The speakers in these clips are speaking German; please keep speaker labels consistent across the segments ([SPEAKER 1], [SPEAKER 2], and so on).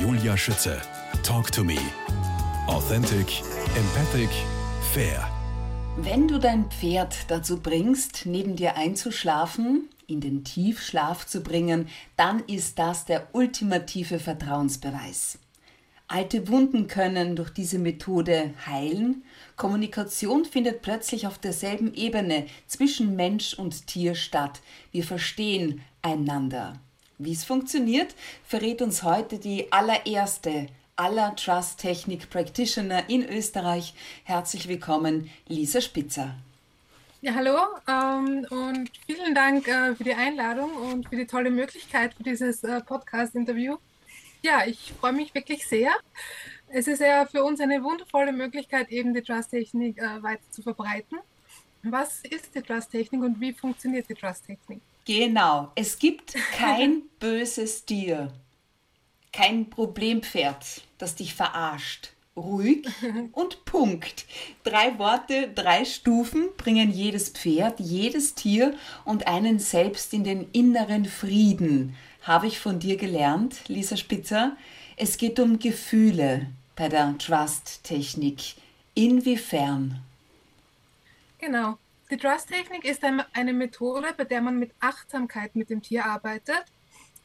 [SPEAKER 1] Julia Schütze. Talk to me. Authentic, empathic, fair.
[SPEAKER 2] Wenn du dein Pferd dazu bringst, neben dir einzuschlafen, in den Tiefschlaf zu bringen, dann ist das der ultimative Vertrauensbeweis. Alte Wunden können durch diese Methode heilen. Kommunikation findet plötzlich auf derselben Ebene zwischen Mensch und Tier statt. Wir verstehen einander. Wie es funktioniert, verrät uns heute die allererste aller Trust Technik Practitioner in Österreich. Herzlich willkommen, Lisa Spitzer.
[SPEAKER 3] Ja, hallo ähm, und vielen Dank äh, für die Einladung und für die tolle Möglichkeit für dieses äh, Podcast-Interview. Ja, ich freue mich wirklich sehr. Es ist ja für uns eine wundervolle Möglichkeit, eben die Trust-Technik äh, weiter zu verbreiten. Was ist die Trust-Technik und wie funktioniert die Trust-Technik?
[SPEAKER 2] Genau, es gibt kein böses Tier, kein Problempferd, das dich verarscht. Ruhig und Punkt. Drei Worte, drei Stufen bringen jedes Pferd, jedes Tier und einen selbst in den inneren Frieden. Habe ich von dir gelernt, Lisa Spitzer. Es geht um Gefühle bei der Trust-Technik. Inwiefern?
[SPEAKER 3] Genau. Die Trust-Technik ist eine Methode, bei der man mit Achtsamkeit mit dem Tier arbeitet.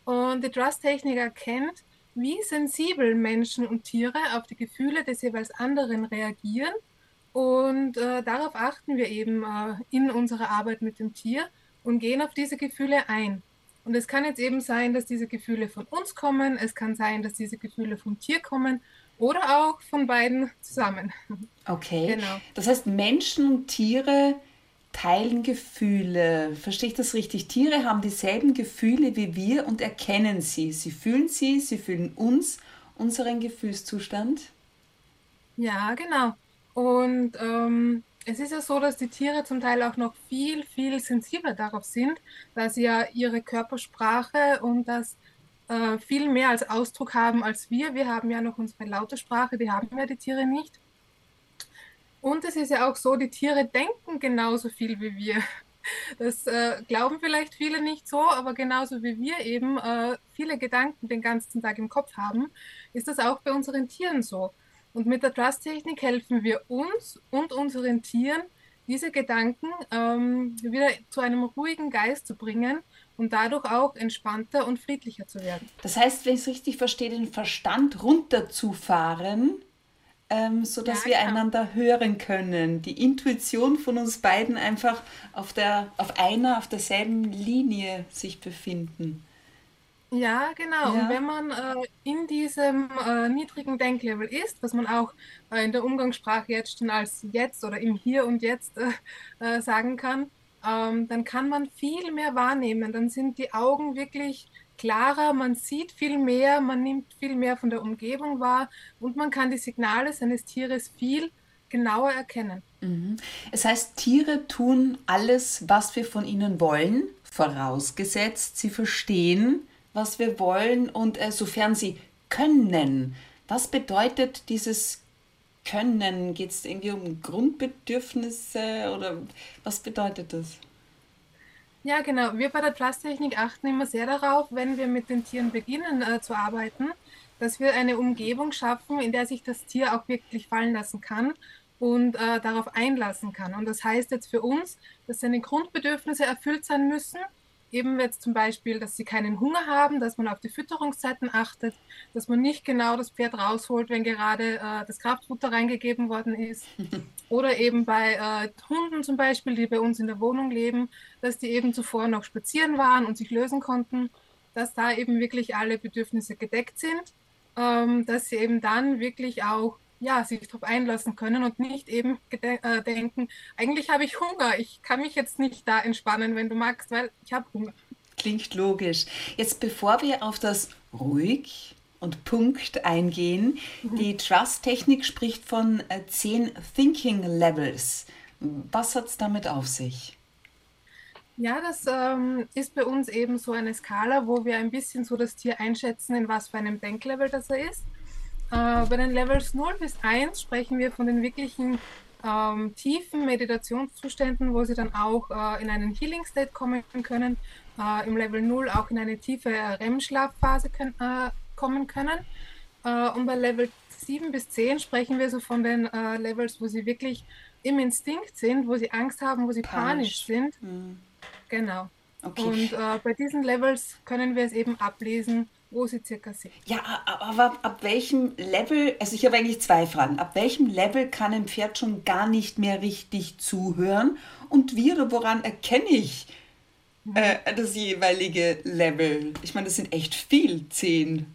[SPEAKER 3] Und die Trust-Technik erkennt, wie sensibel Menschen und Tiere auf die Gefühle des jeweils anderen reagieren. Und äh, darauf achten wir eben äh, in unserer Arbeit mit dem Tier und gehen auf diese Gefühle ein. Und es kann jetzt eben sein, dass diese Gefühle von uns kommen, es kann sein, dass diese Gefühle vom Tier kommen oder auch von beiden zusammen.
[SPEAKER 2] Okay. Genau. Das heißt, Menschen und Tiere teilen Gefühle. Verstehe ich das richtig? Tiere haben dieselben Gefühle wie wir und erkennen sie. Sie fühlen sie, sie fühlen uns, unseren Gefühlszustand.
[SPEAKER 3] Ja, genau. Und ähm, es ist ja so, dass die Tiere zum Teil auch noch viel, viel sensibler darauf sind, da sie ja ihre Körpersprache und das äh, viel mehr als Ausdruck haben als wir. Wir haben ja noch unsere laute Sprache, die haben ja die Tiere nicht. Und es ist ja auch so, die Tiere denken genauso viel wie wir. Das äh, glauben vielleicht viele nicht so, aber genauso wie wir eben äh, viele Gedanken den ganzen Tag im Kopf haben, ist das auch bei unseren Tieren so. Und mit der Trust-Technik helfen wir uns und unseren Tieren, diese Gedanken ähm, wieder zu einem ruhigen Geist zu bringen und dadurch auch entspannter und friedlicher zu werden.
[SPEAKER 2] Das heißt, wenn ich es richtig verstehe, den Verstand runterzufahren ähm, sodass ja, wir genau. einander hören können. Die Intuition von uns beiden einfach auf, der, auf einer, auf derselben Linie sich befinden.
[SPEAKER 3] Ja, genau. Ja. Und wenn man äh, in diesem äh, niedrigen Denklevel ist, was man auch äh, in der Umgangssprache jetzt schon als jetzt oder im Hier und Jetzt äh, äh, sagen kann, ähm, dann kann man viel mehr wahrnehmen. Dann sind die Augen wirklich klarer, man sieht viel mehr, man nimmt viel mehr von der Umgebung wahr und man kann die Signale seines Tieres viel genauer erkennen.
[SPEAKER 2] Mhm. Es heißt, Tiere tun alles, was wir von ihnen wollen, vorausgesetzt, sie verstehen, was wir wollen und äh, sofern sie können. Was bedeutet dieses Können? Geht es irgendwie um Grundbedürfnisse oder was bedeutet das?
[SPEAKER 3] Ja, genau. Wir bei der Trust-Technik achten immer sehr darauf, wenn wir mit den Tieren beginnen äh, zu arbeiten, dass wir eine Umgebung schaffen, in der sich das Tier auch wirklich fallen lassen kann und äh, darauf einlassen kann. Und das heißt jetzt für uns, dass seine Grundbedürfnisse erfüllt sein müssen eben jetzt zum Beispiel, dass sie keinen Hunger haben, dass man auf die Fütterungszeiten achtet, dass man nicht genau das Pferd rausholt, wenn gerade äh, das Kraftfutter reingegeben worden ist. Oder eben bei äh, Hunden zum Beispiel, die bei uns in der Wohnung leben, dass die eben zuvor noch spazieren waren und sich lösen konnten, dass da eben wirklich alle Bedürfnisse gedeckt sind, ähm, dass sie eben dann wirklich auch ja, sich darauf einlassen können und nicht eben äh, denken, eigentlich habe ich Hunger, ich kann mich jetzt nicht da entspannen, wenn du magst, weil ich habe Hunger.
[SPEAKER 2] Klingt logisch. Jetzt bevor wir auf das ruhig und Punkt eingehen, mhm. die Trust-Technik spricht von äh, zehn Thinking Levels. Was hat es damit auf sich?
[SPEAKER 3] Ja, das ähm, ist bei uns eben so eine Skala, wo wir ein bisschen so das Tier einschätzen, in was für einem Denklevel das er ist. Äh, bei den Levels 0 bis 1 sprechen wir von den wirklichen ähm, tiefen Meditationszuständen, wo sie dann auch äh, in einen Healing State kommen können, äh, im Level 0 auch in eine tiefe REM-Schlafphase können, äh, kommen können. Äh, und bei Level 7 bis 10 sprechen wir so von den äh, Levels, wo sie wirklich im Instinkt sind, wo sie Angst haben, wo sie panisch, panisch sind. Mhm. Genau. Okay. Und äh, bei diesen Levels können wir es eben ablesen, wo sie circa sind.
[SPEAKER 2] Ja, aber ab welchem Level, also ich habe eigentlich zwei Fragen. Ab welchem Level kann ein Pferd schon gar nicht mehr richtig zuhören? Und wie oder woran erkenne ich mhm. äh, das jeweilige Level? Ich meine, das sind echt viel, zehn.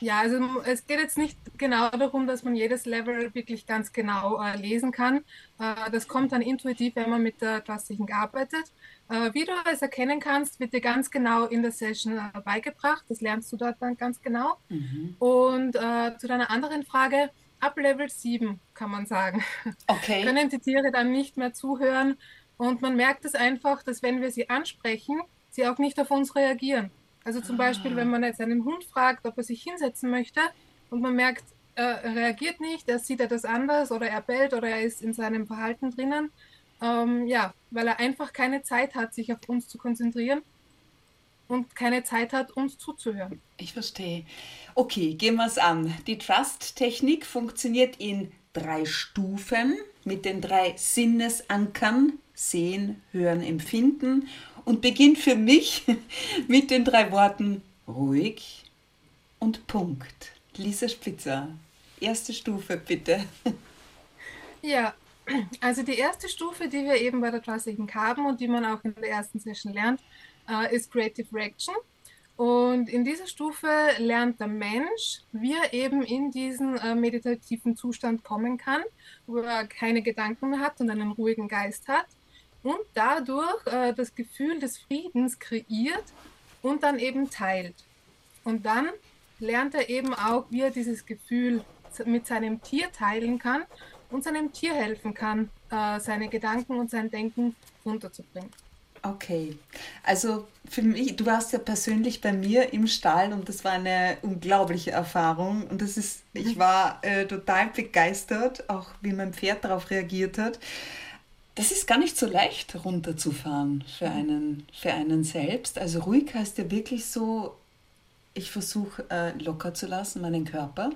[SPEAKER 3] Ja, also es geht jetzt nicht genau darum, dass man jedes Level wirklich ganz genau äh, lesen kann. Äh, das kommt dann intuitiv, wenn man mit der klassischen arbeitet. Äh, wie du es erkennen kannst, wird dir ganz genau in der Session äh, beigebracht. Das lernst du dort dann ganz genau. Mhm. Und äh, zu deiner anderen Frage, ab Level 7 kann man sagen, okay. können die Tiere dann nicht mehr zuhören. Und man merkt es einfach, dass wenn wir sie ansprechen, sie auch nicht auf uns reagieren. Also zum ah. Beispiel, wenn man jetzt einen Hund fragt, ob er sich hinsetzen möchte und man merkt, er reagiert nicht, er sieht etwas anders oder er bellt oder er ist in seinem Verhalten drinnen. Ähm, ja, weil er einfach keine Zeit hat, sich auf uns zu konzentrieren und keine Zeit hat, uns zuzuhören.
[SPEAKER 2] Ich verstehe. Okay, gehen wir es an. Die Trust-Technik funktioniert in drei Stufen mit den drei Sinnesankern Sehen, Hören, Empfinden und beginnt für mich mit den drei Worten ruhig und Punkt. Lisa Spitzer, erste Stufe bitte.
[SPEAKER 3] Ja, also die erste Stufe, die wir eben bei der Trust-Technik haben und die man auch in der ersten Session lernt, äh, ist Creative Reaction. Und in dieser Stufe lernt der Mensch, wie er eben in diesen äh, meditativen Zustand kommen kann, wo er keine Gedanken mehr hat und einen ruhigen Geist hat und dadurch äh, das Gefühl des Friedens kreiert und dann eben teilt. Und dann lernt er eben auch, wie er dieses Gefühl mit seinem Tier teilen kann und seinem Tier helfen kann, äh, seine Gedanken und sein Denken runterzubringen.
[SPEAKER 2] Okay, also für mich, du warst ja persönlich bei mir im Stall und das war eine unglaubliche Erfahrung und das ist, ich mhm. war äh, total begeistert, auch wie mein Pferd darauf reagiert hat. Das ist gar nicht so leicht runterzufahren für einen, für einen selbst. Also ruhig heißt ja wirklich so, ich versuche äh, locker zu lassen, meinen Körper.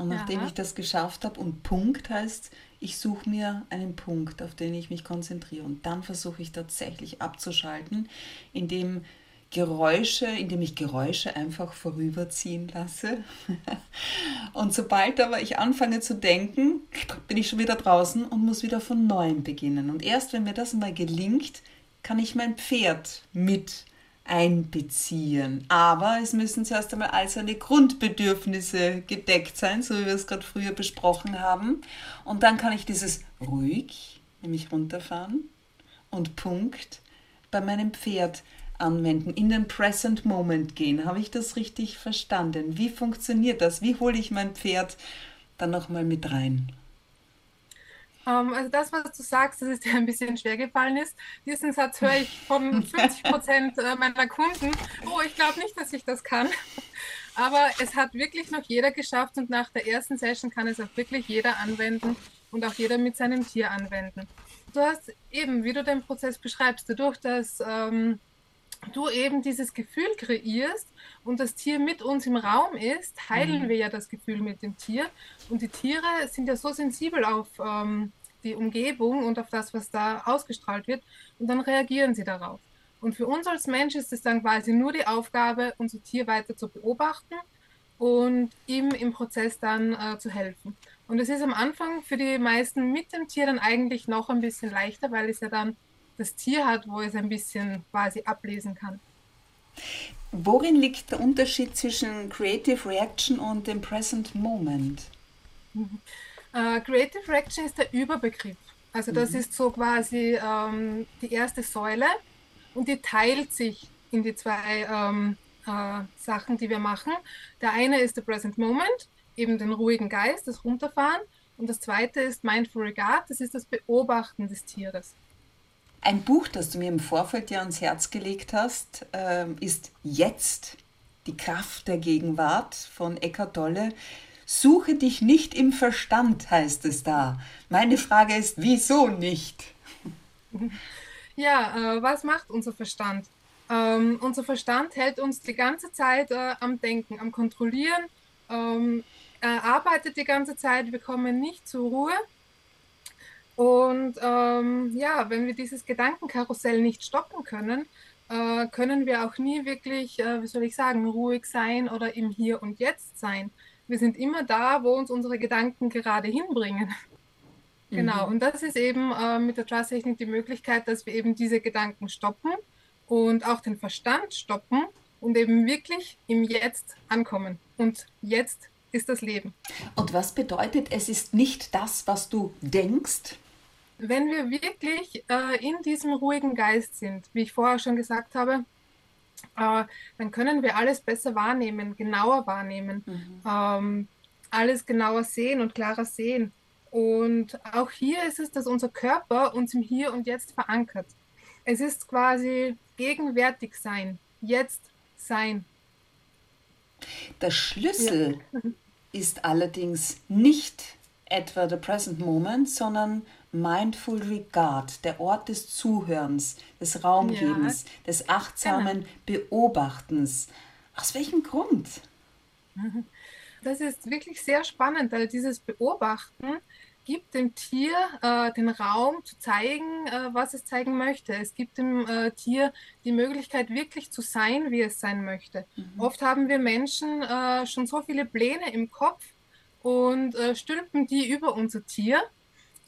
[SPEAKER 2] Und nachdem Aha. ich das geschafft habe, und Punkt heißt, ich suche mir einen Punkt, auf den ich mich konzentriere. Und dann versuche ich tatsächlich abzuschalten, indem Geräusche, indem ich Geräusche einfach vorüberziehen lasse. und sobald aber ich anfange zu denken, bin ich schon wieder draußen und muss wieder von neuem beginnen. Und erst wenn mir das mal gelingt, kann ich mein Pferd mit einbeziehen. Aber es müssen zuerst einmal all seine Grundbedürfnisse gedeckt sein, so wie wir es gerade früher besprochen haben. Und dann kann ich dieses ruhig, nämlich runterfahren und Punkt bei meinem Pferd anwenden, in den Present Moment gehen. Habe ich das richtig verstanden? Wie funktioniert das? Wie hole ich mein Pferd dann nochmal mit rein?
[SPEAKER 3] Ähm, also das, was du sagst, das ist dir ein bisschen schwer gefallen ist. Diesen Satz höre ich von 50 Prozent äh, meiner Kunden. Oh, ich glaube nicht, dass ich das kann. Aber es hat wirklich noch jeder geschafft und nach der ersten Session kann es auch wirklich jeder anwenden und auch jeder mit seinem Tier anwenden. Du hast eben, wie du den Prozess beschreibst, dadurch, dass ähm, du eben dieses Gefühl kreierst und das Tier mit uns im Raum ist, teilen mhm. wir ja das Gefühl mit dem Tier. Und die Tiere sind ja so sensibel auf ähm, die Umgebung und auf das, was da ausgestrahlt wird. Und dann reagieren sie darauf. Und für uns als Mensch ist es dann quasi nur die Aufgabe, unser Tier weiter zu beobachten und ihm im Prozess dann äh, zu helfen. Und es ist am Anfang für die meisten mit dem Tier dann eigentlich noch ein bisschen leichter, weil es ja dann das Tier hat, wo es ein bisschen quasi ablesen kann.
[SPEAKER 2] Worin liegt der Unterschied zwischen Creative Reaction und dem Present Moment?
[SPEAKER 3] Uh, Creative Reaction ist der Überbegriff. Also das mhm. ist so quasi ähm, die erste Säule und die teilt sich in die zwei ähm, äh, Sachen, die wir machen. Der eine ist der Present Moment, eben den ruhigen Geist, das Runterfahren. Und das zweite ist Mindful Regard, das ist das Beobachten des Tieres.
[SPEAKER 2] Ein Buch, das du mir im Vorfeld ja ans Herz gelegt hast, ähm, ist Jetzt, die Kraft der Gegenwart von Eckhart Tolle. Suche dich nicht im Verstand, heißt es da. Meine Frage ist, wieso nicht?
[SPEAKER 3] Ja, äh, was macht unser Verstand? Ähm, unser Verstand hält uns die ganze Zeit äh, am Denken, am Kontrollieren, ähm, arbeitet die ganze Zeit, wir kommen nicht zur Ruhe. Und ähm, ja, wenn wir dieses Gedankenkarussell nicht stoppen können, äh, können wir auch nie wirklich, äh, wie soll ich sagen, ruhig sein oder im Hier und Jetzt sein. Wir sind immer da, wo uns unsere Gedanken gerade hinbringen. Genau, mhm. und das ist eben äh, mit der Trust-Technik die Möglichkeit, dass wir eben diese Gedanken stoppen und auch den Verstand stoppen und eben wirklich im Jetzt ankommen und jetzt ist das Leben.
[SPEAKER 2] Und was bedeutet, es ist nicht das, was du denkst?
[SPEAKER 3] Wenn wir wirklich äh, in diesem ruhigen Geist sind, wie ich vorher schon gesagt habe, äh, dann können wir alles besser wahrnehmen, genauer wahrnehmen, mhm. ähm, alles genauer sehen und klarer sehen. Und auch hier ist es, dass unser Körper uns im Hier und Jetzt verankert. Es ist quasi gegenwärtig sein, jetzt sein.
[SPEAKER 2] Der Schlüssel ja. ist allerdings nicht etwa der Present Moment, sondern Mindful Regard, der Ort des Zuhörens, des Raumgebens, ja. des achtsamen genau. Beobachtens. Aus welchem Grund?
[SPEAKER 3] Das ist wirklich sehr spannend, weil dieses Beobachten gibt dem Tier äh, den Raum zu zeigen, äh, was es zeigen möchte. Es gibt dem äh, Tier die Möglichkeit, wirklich zu sein, wie es sein möchte. Mhm. Oft haben wir Menschen äh, schon so viele Pläne im Kopf und äh, stülpen die über unser Tier.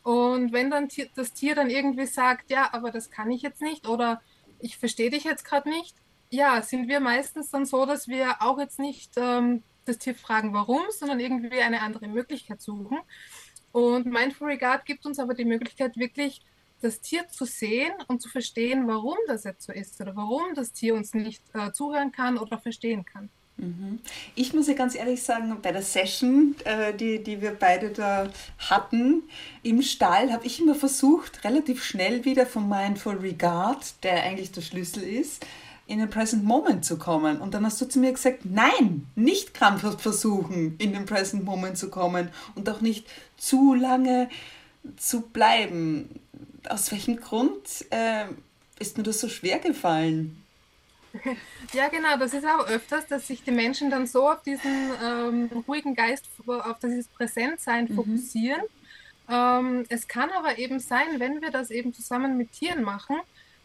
[SPEAKER 3] Und wenn dann das Tier dann irgendwie sagt, ja, aber das kann ich jetzt nicht oder ich verstehe dich jetzt gerade nicht, ja, sind wir meistens dann so, dass wir auch jetzt nicht ähm, das Tier fragen, warum, sondern irgendwie eine andere Möglichkeit suchen. Und Mindful Regard gibt uns aber die Möglichkeit, wirklich das Tier zu sehen und zu verstehen, warum das jetzt so ist oder warum das Tier uns nicht äh, zuhören kann oder verstehen kann.
[SPEAKER 2] Mhm. Ich muss ja ganz ehrlich sagen, bei der Session, äh, die, die wir beide da hatten im Stall, habe ich immer versucht, relativ schnell wieder von Mindful Regard, der eigentlich der Schlüssel ist, in den Present Moment zu kommen. Und dann hast du zu mir gesagt, nein, nicht krampfhaft versuchen, in den Present Moment zu kommen und auch nicht zu lange zu bleiben. Aus welchem Grund äh, ist mir das so schwer gefallen?
[SPEAKER 3] Ja, genau, das ist auch öfters, dass sich die Menschen dann so auf diesen ähm, ruhigen Geist, auf dieses Präsentsein mhm. fokussieren. Ähm, es kann aber eben sein, wenn wir das eben zusammen mit Tieren machen,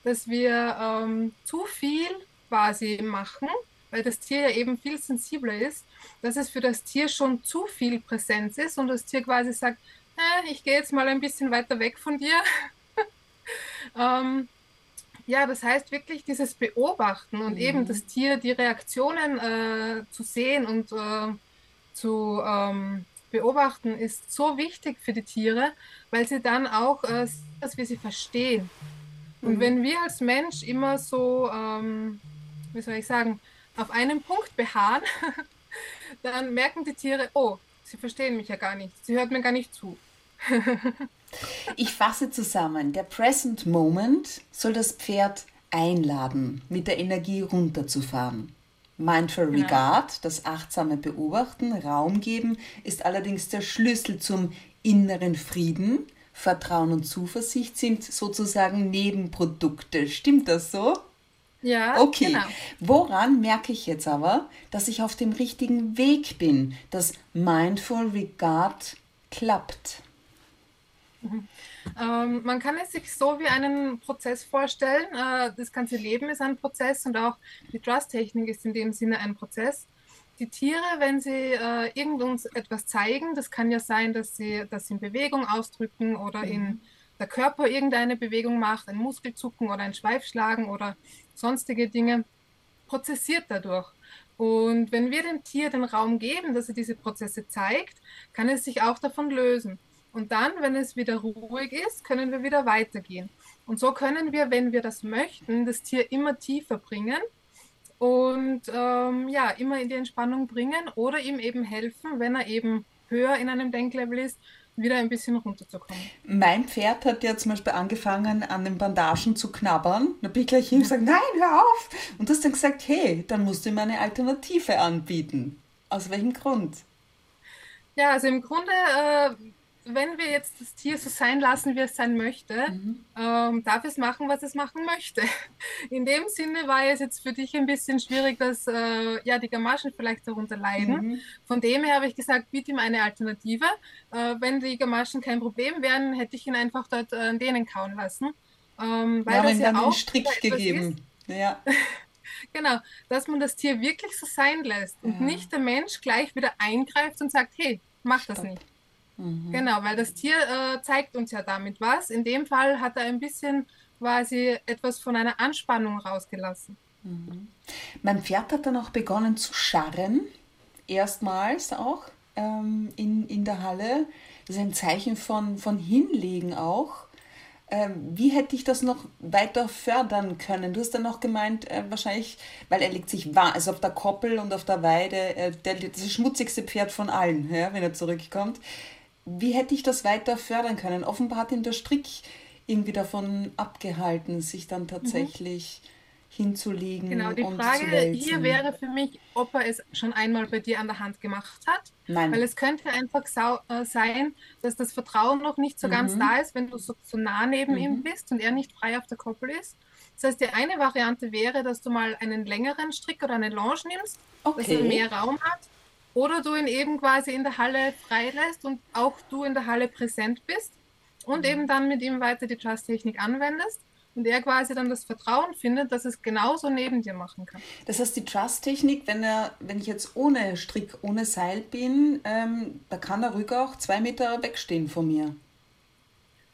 [SPEAKER 3] dass wir ähm, zu viel quasi machen, weil das Tier ja eben viel sensibler ist, dass es für das Tier schon zu viel Präsenz ist und das Tier quasi sagt, äh, ich gehe jetzt mal ein bisschen weiter weg von dir. ähm, ja, das heißt wirklich dieses Beobachten und mhm. eben das Tier, die Reaktionen äh, zu sehen und äh, zu ähm, beobachten, ist so wichtig für die Tiere, weil sie dann auch, äh, dass wir sie verstehen. Und mhm. wenn wir als Mensch immer so, ähm, wie soll ich sagen, auf einen Punkt beharren, dann merken die Tiere, oh, sie verstehen mich ja gar nicht, sie hört mir gar nicht zu.
[SPEAKER 2] ich fasse zusammen, der Present Moment soll das Pferd einladen, mit der Energie runterzufahren. Mindful genau. Regard, das achtsame Beobachten, Raum geben, ist allerdings der Schlüssel zum inneren Frieden, Vertrauen und Zuversicht sind sozusagen Nebenprodukte. Stimmt das so?
[SPEAKER 3] Ja.
[SPEAKER 2] Okay. Genau. Woran merke ich jetzt aber, dass ich auf dem richtigen Weg bin, dass Mindful Regard klappt?
[SPEAKER 3] Mhm. Ähm, man kann es sich so wie einen Prozess vorstellen. Äh, das ganze Leben ist ein Prozess und auch die Trust-Technik ist in dem Sinne ein Prozess die Tiere, wenn sie äh, irgend uns etwas zeigen, das kann ja sein, dass sie das in Bewegung ausdrücken oder mhm. in der Körper irgendeine Bewegung macht, ein Muskelzucken oder ein Schweifschlagen oder sonstige Dinge, prozessiert dadurch. Und wenn wir dem Tier den Raum geben, dass er diese Prozesse zeigt, kann es sich auch davon lösen. Und dann, wenn es wieder ruhig ist, können wir wieder weitergehen. Und so können wir, wenn wir das möchten, das Tier immer tiefer bringen und ähm, ja, immer in die Entspannung bringen oder ihm eben helfen, wenn er eben höher in einem Denklevel ist, wieder ein bisschen runterzukommen.
[SPEAKER 2] Mein Pferd hat ja zum Beispiel angefangen, an den Bandagen zu knabbern. Da bin ich gleich hin und gesagt, nein, hör auf! Und du hast dann gesagt, hey, dann musst du ihm eine Alternative anbieten. Aus welchem Grund?
[SPEAKER 3] Ja, also im Grunde äh, wenn wir jetzt das Tier so sein lassen, wie es sein möchte, mhm. ähm, darf es machen, was es machen möchte. In dem Sinne war es jetzt für dich ein bisschen schwierig, dass äh, ja, die Gamaschen vielleicht darunter leiden. Mhm. Von dem her habe ich gesagt, biete ihm eine Alternative. Äh, wenn die Gamaschen kein Problem wären, hätte ich ihn einfach dort äh, an denen kauen lassen.
[SPEAKER 2] Ähm, weil ja, das ja auch den Strick gegeben. Ja.
[SPEAKER 3] genau, dass man das Tier wirklich so sein lässt und ja. nicht der Mensch gleich wieder eingreift und sagt, hey, mach Stopp. das nicht. Mhm. Genau, weil das Tier äh, zeigt uns ja damit was. In dem Fall hat er ein bisschen quasi etwas von einer Anspannung rausgelassen.
[SPEAKER 2] Mhm. Mein Pferd hat dann auch begonnen zu scharren, erstmals auch ähm, in, in der Halle. Das ist ein Zeichen von, von Hinlegen auch. Ähm, wie hätte ich das noch weiter fördern können? Du hast dann noch gemeint, äh, wahrscheinlich, weil er legt sich wahr, also auf der Koppel und auf der Weide, äh, der, das schmutzigste Pferd von allen, ja, wenn er zurückkommt wie hätte ich das weiter fördern können? Offenbar hat ihn der Strick irgendwie davon abgehalten, sich dann tatsächlich mhm. hinzulegen.
[SPEAKER 3] Genau, die Frage hier wäre für mich, ob er es schon einmal bei dir an der Hand gemacht hat. Nein. Weil es könnte einfach äh, sein, dass das Vertrauen noch nicht so mhm. ganz da ist, wenn du so, so nah neben mhm. ihm bist und er nicht frei auf der Koppel ist. Das heißt, die eine Variante wäre, dass du mal einen längeren Strick oder eine Longe nimmst, okay. dass er mehr Raum hat oder du ihn eben quasi in der Halle freilässt und auch du in der Halle präsent bist und mhm. eben dann mit ihm weiter die Trust-Technik anwendest und er quasi dann das Vertrauen findet, dass es genauso neben dir machen kann.
[SPEAKER 2] Das heißt, die Trust-Technik, wenn er, wenn ich jetzt ohne Strick, ohne Seil bin, ähm, da kann der Rücker auch zwei Meter wegstehen von mir.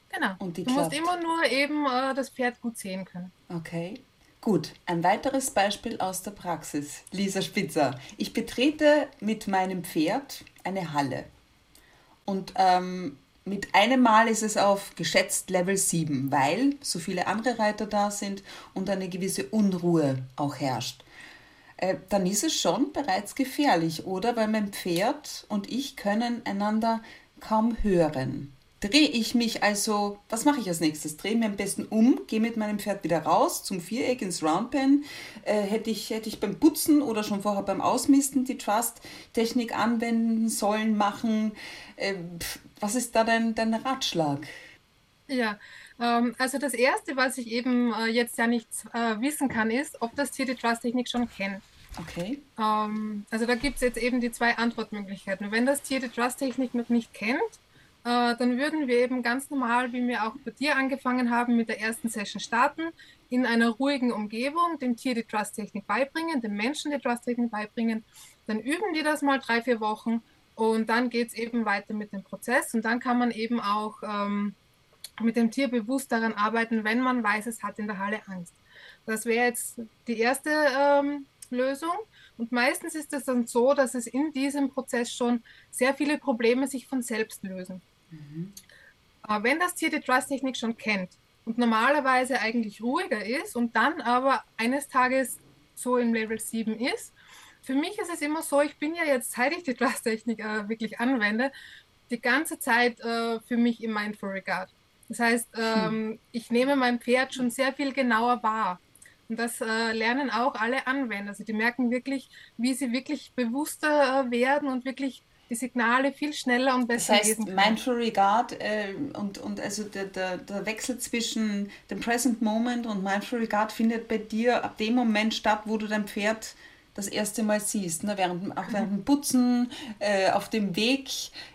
[SPEAKER 3] Genau. Und die du klappt. musst immer nur eben äh, das Pferd gut sehen können.
[SPEAKER 2] Okay. Gut, ein weiteres Beispiel aus der Praxis. Lisa Spitzer. Ich betrete mit meinem Pferd eine Halle. Und ähm, mit einem Mal ist es auf geschätzt Level 7, weil so viele andere Reiter da sind und eine gewisse Unruhe auch herrscht. Äh, dann ist es schon bereits gefährlich, oder? Weil mein Pferd und ich können einander kaum hören drehe ich mich also, was mache ich als nächstes? Drehe mir am besten um, gehe mit meinem Pferd wieder raus zum Viereck ins Roundpen. Äh, hätte, ich, hätte ich beim Putzen oder schon vorher beim Ausmisten die Trust-Technik anwenden sollen, machen? Äh, was ist da dein, dein Ratschlag?
[SPEAKER 3] Ja, ähm, also das Erste, was ich eben äh, jetzt ja nicht äh, wissen kann, ist, ob das Tier die Trust-Technik schon kennt.
[SPEAKER 2] Okay.
[SPEAKER 3] Ähm, also da gibt es jetzt eben die zwei Antwortmöglichkeiten. Wenn das Tier die Trust-Technik noch nicht kennt, äh, dann würden wir eben ganz normal, wie wir auch bei dir angefangen haben, mit der ersten Session starten, in einer ruhigen Umgebung, dem Tier die Trust-Technik beibringen, dem Menschen die Trust-Technik beibringen. Dann üben die das mal drei, vier Wochen und dann geht es eben weiter mit dem Prozess und dann kann man eben auch ähm, mit dem Tier bewusst daran arbeiten, wenn man weiß, es hat in der Halle Angst. Das wäre jetzt die erste ähm, Lösung. Und meistens ist es dann so, dass es in diesem Prozess schon sehr viele Probleme sich von selbst lösen. Mhm. Wenn das Tier die Trust-Technik schon kennt und normalerweise eigentlich ruhiger ist und dann aber eines Tages so im Level 7 ist, für mich ist es immer so, ich bin ja jetzt, seit ich die Trust-Technik äh, wirklich anwende, die ganze Zeit äh, für mich im Mindful Regard. Das heißt, ähm, hm. ich nehme mein Pferd schon sehr viel genauer wahr. Und das äh, lernen auch alle Anwender. Also die merken wirklich, wie sie wirklich bewusster äh, werden und wirklich die Signale viel schneller und besser
[SPEAKER 2] das heißt, lesen Mindful Regard äh, und, und also der, der, der Wechsel zwischen dem Present Moment und Mindful Regard findet bei dir ab dem Moment statt, wo du dein Pferd das erste Mal siehst, ne? während, auch während dem Putzen, äh, auf dem Weg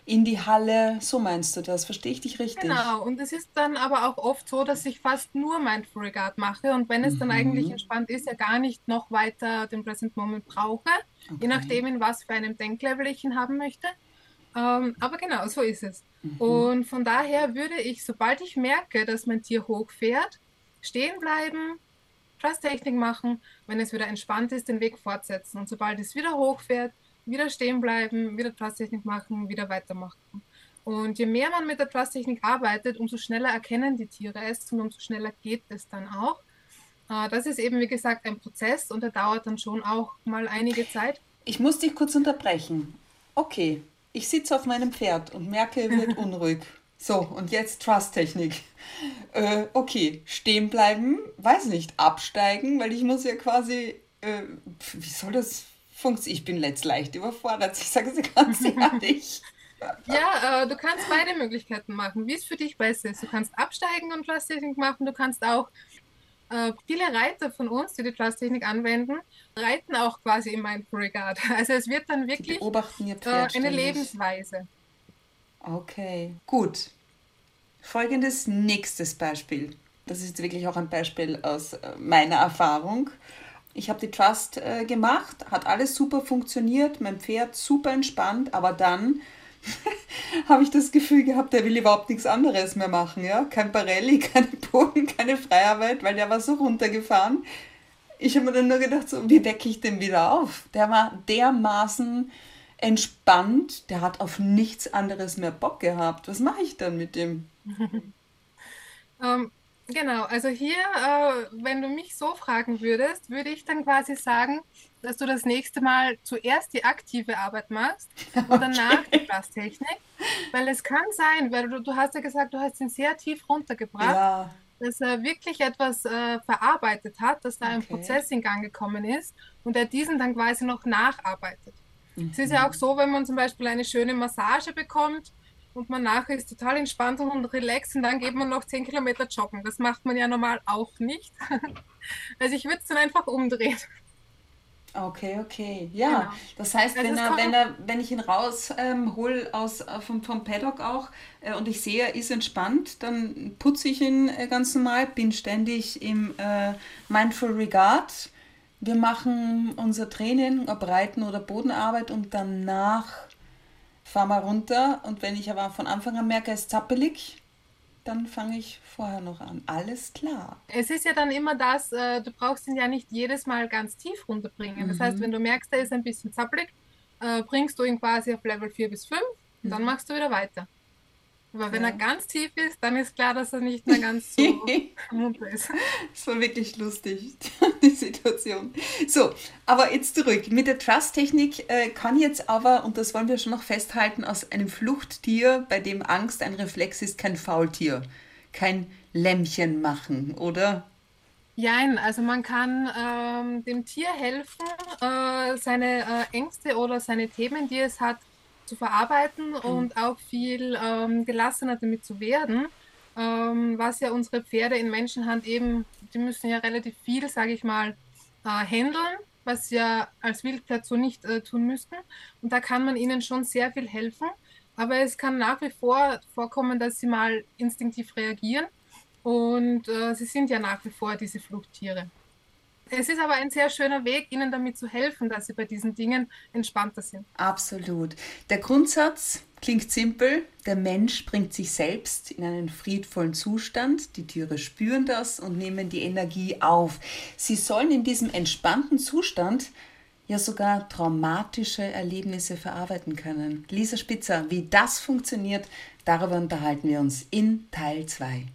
[SPEAKER 2] in die Halle, so meinst du das, verstehe ich dich richtig?
[SPEAKER 3] Genau, und es ist dann aber auch oft so, dass ich fast nur Mindful Regard mache und wenn es mhm. dann eigentlich entspannt ist, ja gar nicht noch weiter den Present Moment brauche, okay. je nachdem, in was für einem Denklevel ich ihn haben möchte. Ähm, aber genau, so ist es. Mhm. Und von daher würde ich, sobald ich merke, dass mein Tier hochfährt, stehen bleiben, Trust-Technik machen, wenn es wieder entspannt ist, den Weg fortsetzen. Und sobald es wieder hochfährt, wieder stehen bleiben, wieder Trust-Technik machen, wieder weitermachen. Und je mehr man mit der Trust-Technik arbeitet, umso schneller erkennen die Tiere es und umso schneller geht es dann auch. Äh, das ist eben, wie gesagt, ein Prozess und der dauert dann schon auch mal einige Zeit.
[SPEAKER 2] Ich muss dich kurz unterbrechen. Okay, ich sitze auf meinem Pferd und merke, er wird unruhig. So, und jetzt Trust-Technik. Äh, okay, stehen bleiben, weiß nicht, absteigen, weil ich muss ja quasi, äh, wie soll das funktionieren? Ich bin letzt leicht überfordert, ich sage es ganz ehrlich.
[SPEAKER 3] Ja, äh, du kannst beide Möglichkeiten machen, wie es für dich besser ist. Du kannst absteigen und Plasttechnik machen, du kannst auch äh, viele Reiter von uns, die die Plasttechnik anwenden, reiten auch quasi im Mindful Regard. Also es wird dann wirklich äh, eine Lebensweise.
[SPEAKER 2] Okay, gut. Folgendes nächstes Beispiel. Das ist wirklich auch ein Beispiel aus äh, meiner Erfahrung. Ich habe die Trust äh, gemacht, hat alles super funktioniert, mein Pferd super entspannt, aber dann habe ich das Gefühl gehabt, der will überhaupt nichts anderes mehr machen. Ja? Kein Barelli, keine Boden, keine Freiarbeit, weil der war so runtergefahren. Ich habe mir dann nur gedacht, so, wie wecke ich den wieder auf? Der war dermaßen entspannt, der hat auf nichts anderes mehr Bock gehabt. Was mache ich dann mit dem?
[SPEAKER 3] ähm, genau, also hier, äh, wenn du mich so fragen würdest, würde ich dann quasi sagen, dass du das nächste Mal zuerst die aktive Arbeit machst und danach okay. die Plasttechnik. Weil es kann sein, weil du, du hast ja gesagt, du hast ihn sehr tief runtergebracht, ja. dass er wirklich etwas äh, verarbeitet hat, dass da okay. ein Prozess in Gang gekommen ist und er diesen dann quasi noch nacharbeitet. Mhm. Es ist ja auch so, wenn man zum Beispiel eine schöne Massage bekommt und man nachher ist total entspannt und relaxed und dann geht man noch 10 Kilometer joggen. Das macht man ja normal auch nicht. also ich würde es dann einfach umdrehen.
[SPEAKER 2] Okay, okay. Ja, genau. das heißt, also wenn, er, wenn, er, wenn ich ihn raushole ähm, aus, äh, vom, vom Paddock auch äh, und ich sehe, er ist entspannt, dann putze ich ihn äh, ganz normal, bin ständig im äh, Mindful Regard. Wir machen unser Training, ob Reiten oder Bodenarbeit und danach fahren wir runter. Und wenn ich aber von Anfang an merke, er ist zappelig, dann fange ich vorher noch an. Alles klar.
[SPEAKER 3] Es ist ja dann immer das, äh, du brauchst ihn ja nicht jedes Mal ganz tief runterbringen. Das heißt, mhm. wenn du merkst, er ist ein bisschen zappelig, äh, bringst du ihn quasi auf Level 4 bis 5 und mhm. dann machst du wieder weiter. Aber wenn ja. er ganz tief ist, dann ist klar, dass er nicht mehr ganz so munter ist.
[SPEAKER 2] Das war wirklich lustig, die Situation. So, aber jetzt zurück. Mit der Trust-Technik äh, kann jetzt aber, und das wollen wir schon noch festhalten, aus einem Fluchttier, bei dem Angst ein Reflex ist, kein Faultier, kein Lämmchen machen, oder?
[SPEAKER 3] Nein, also man kann ähm, dem Tier helfen, äh, seine äh, Ängste oder seine Themen, die es hat, zu verarbeiten mhm. und auch viel ähm, gelassener damit zu werden. Ähm, was ja unsere Pferde in Menschenhand eben, die müssen ja relativ viel, sage ich mal, äh, handeln, was ja als Wildpferd so nicht äh, tun müssten. Und da kann man ihnen schon sehr viel helfen. Aber es kann nach wie vor vorkommen, dass sie mal instinktiv reagieren. Und äh, sie sind ja nach wie vor diese Fluchttiere. Es ist aber ein sehr schöner Weg, ihnen damit zu helfen, dass sie bei diesen Dingen entspannter sind.
[SPEAKER 2] Absolut. Der Grundsatz klingt simpel. Der Mensch bringt sich selbst in einen friedvollen Zustand. Die Tiere spüren das und nehmen die Energie auf. Sie sollen in diesem entspannten Zustand ja sogar traumatische Erlebnisse verarbeiten können. Lisa Spitzer, wie das funktioniert, darüber unterhalten wir uns in Teil 2.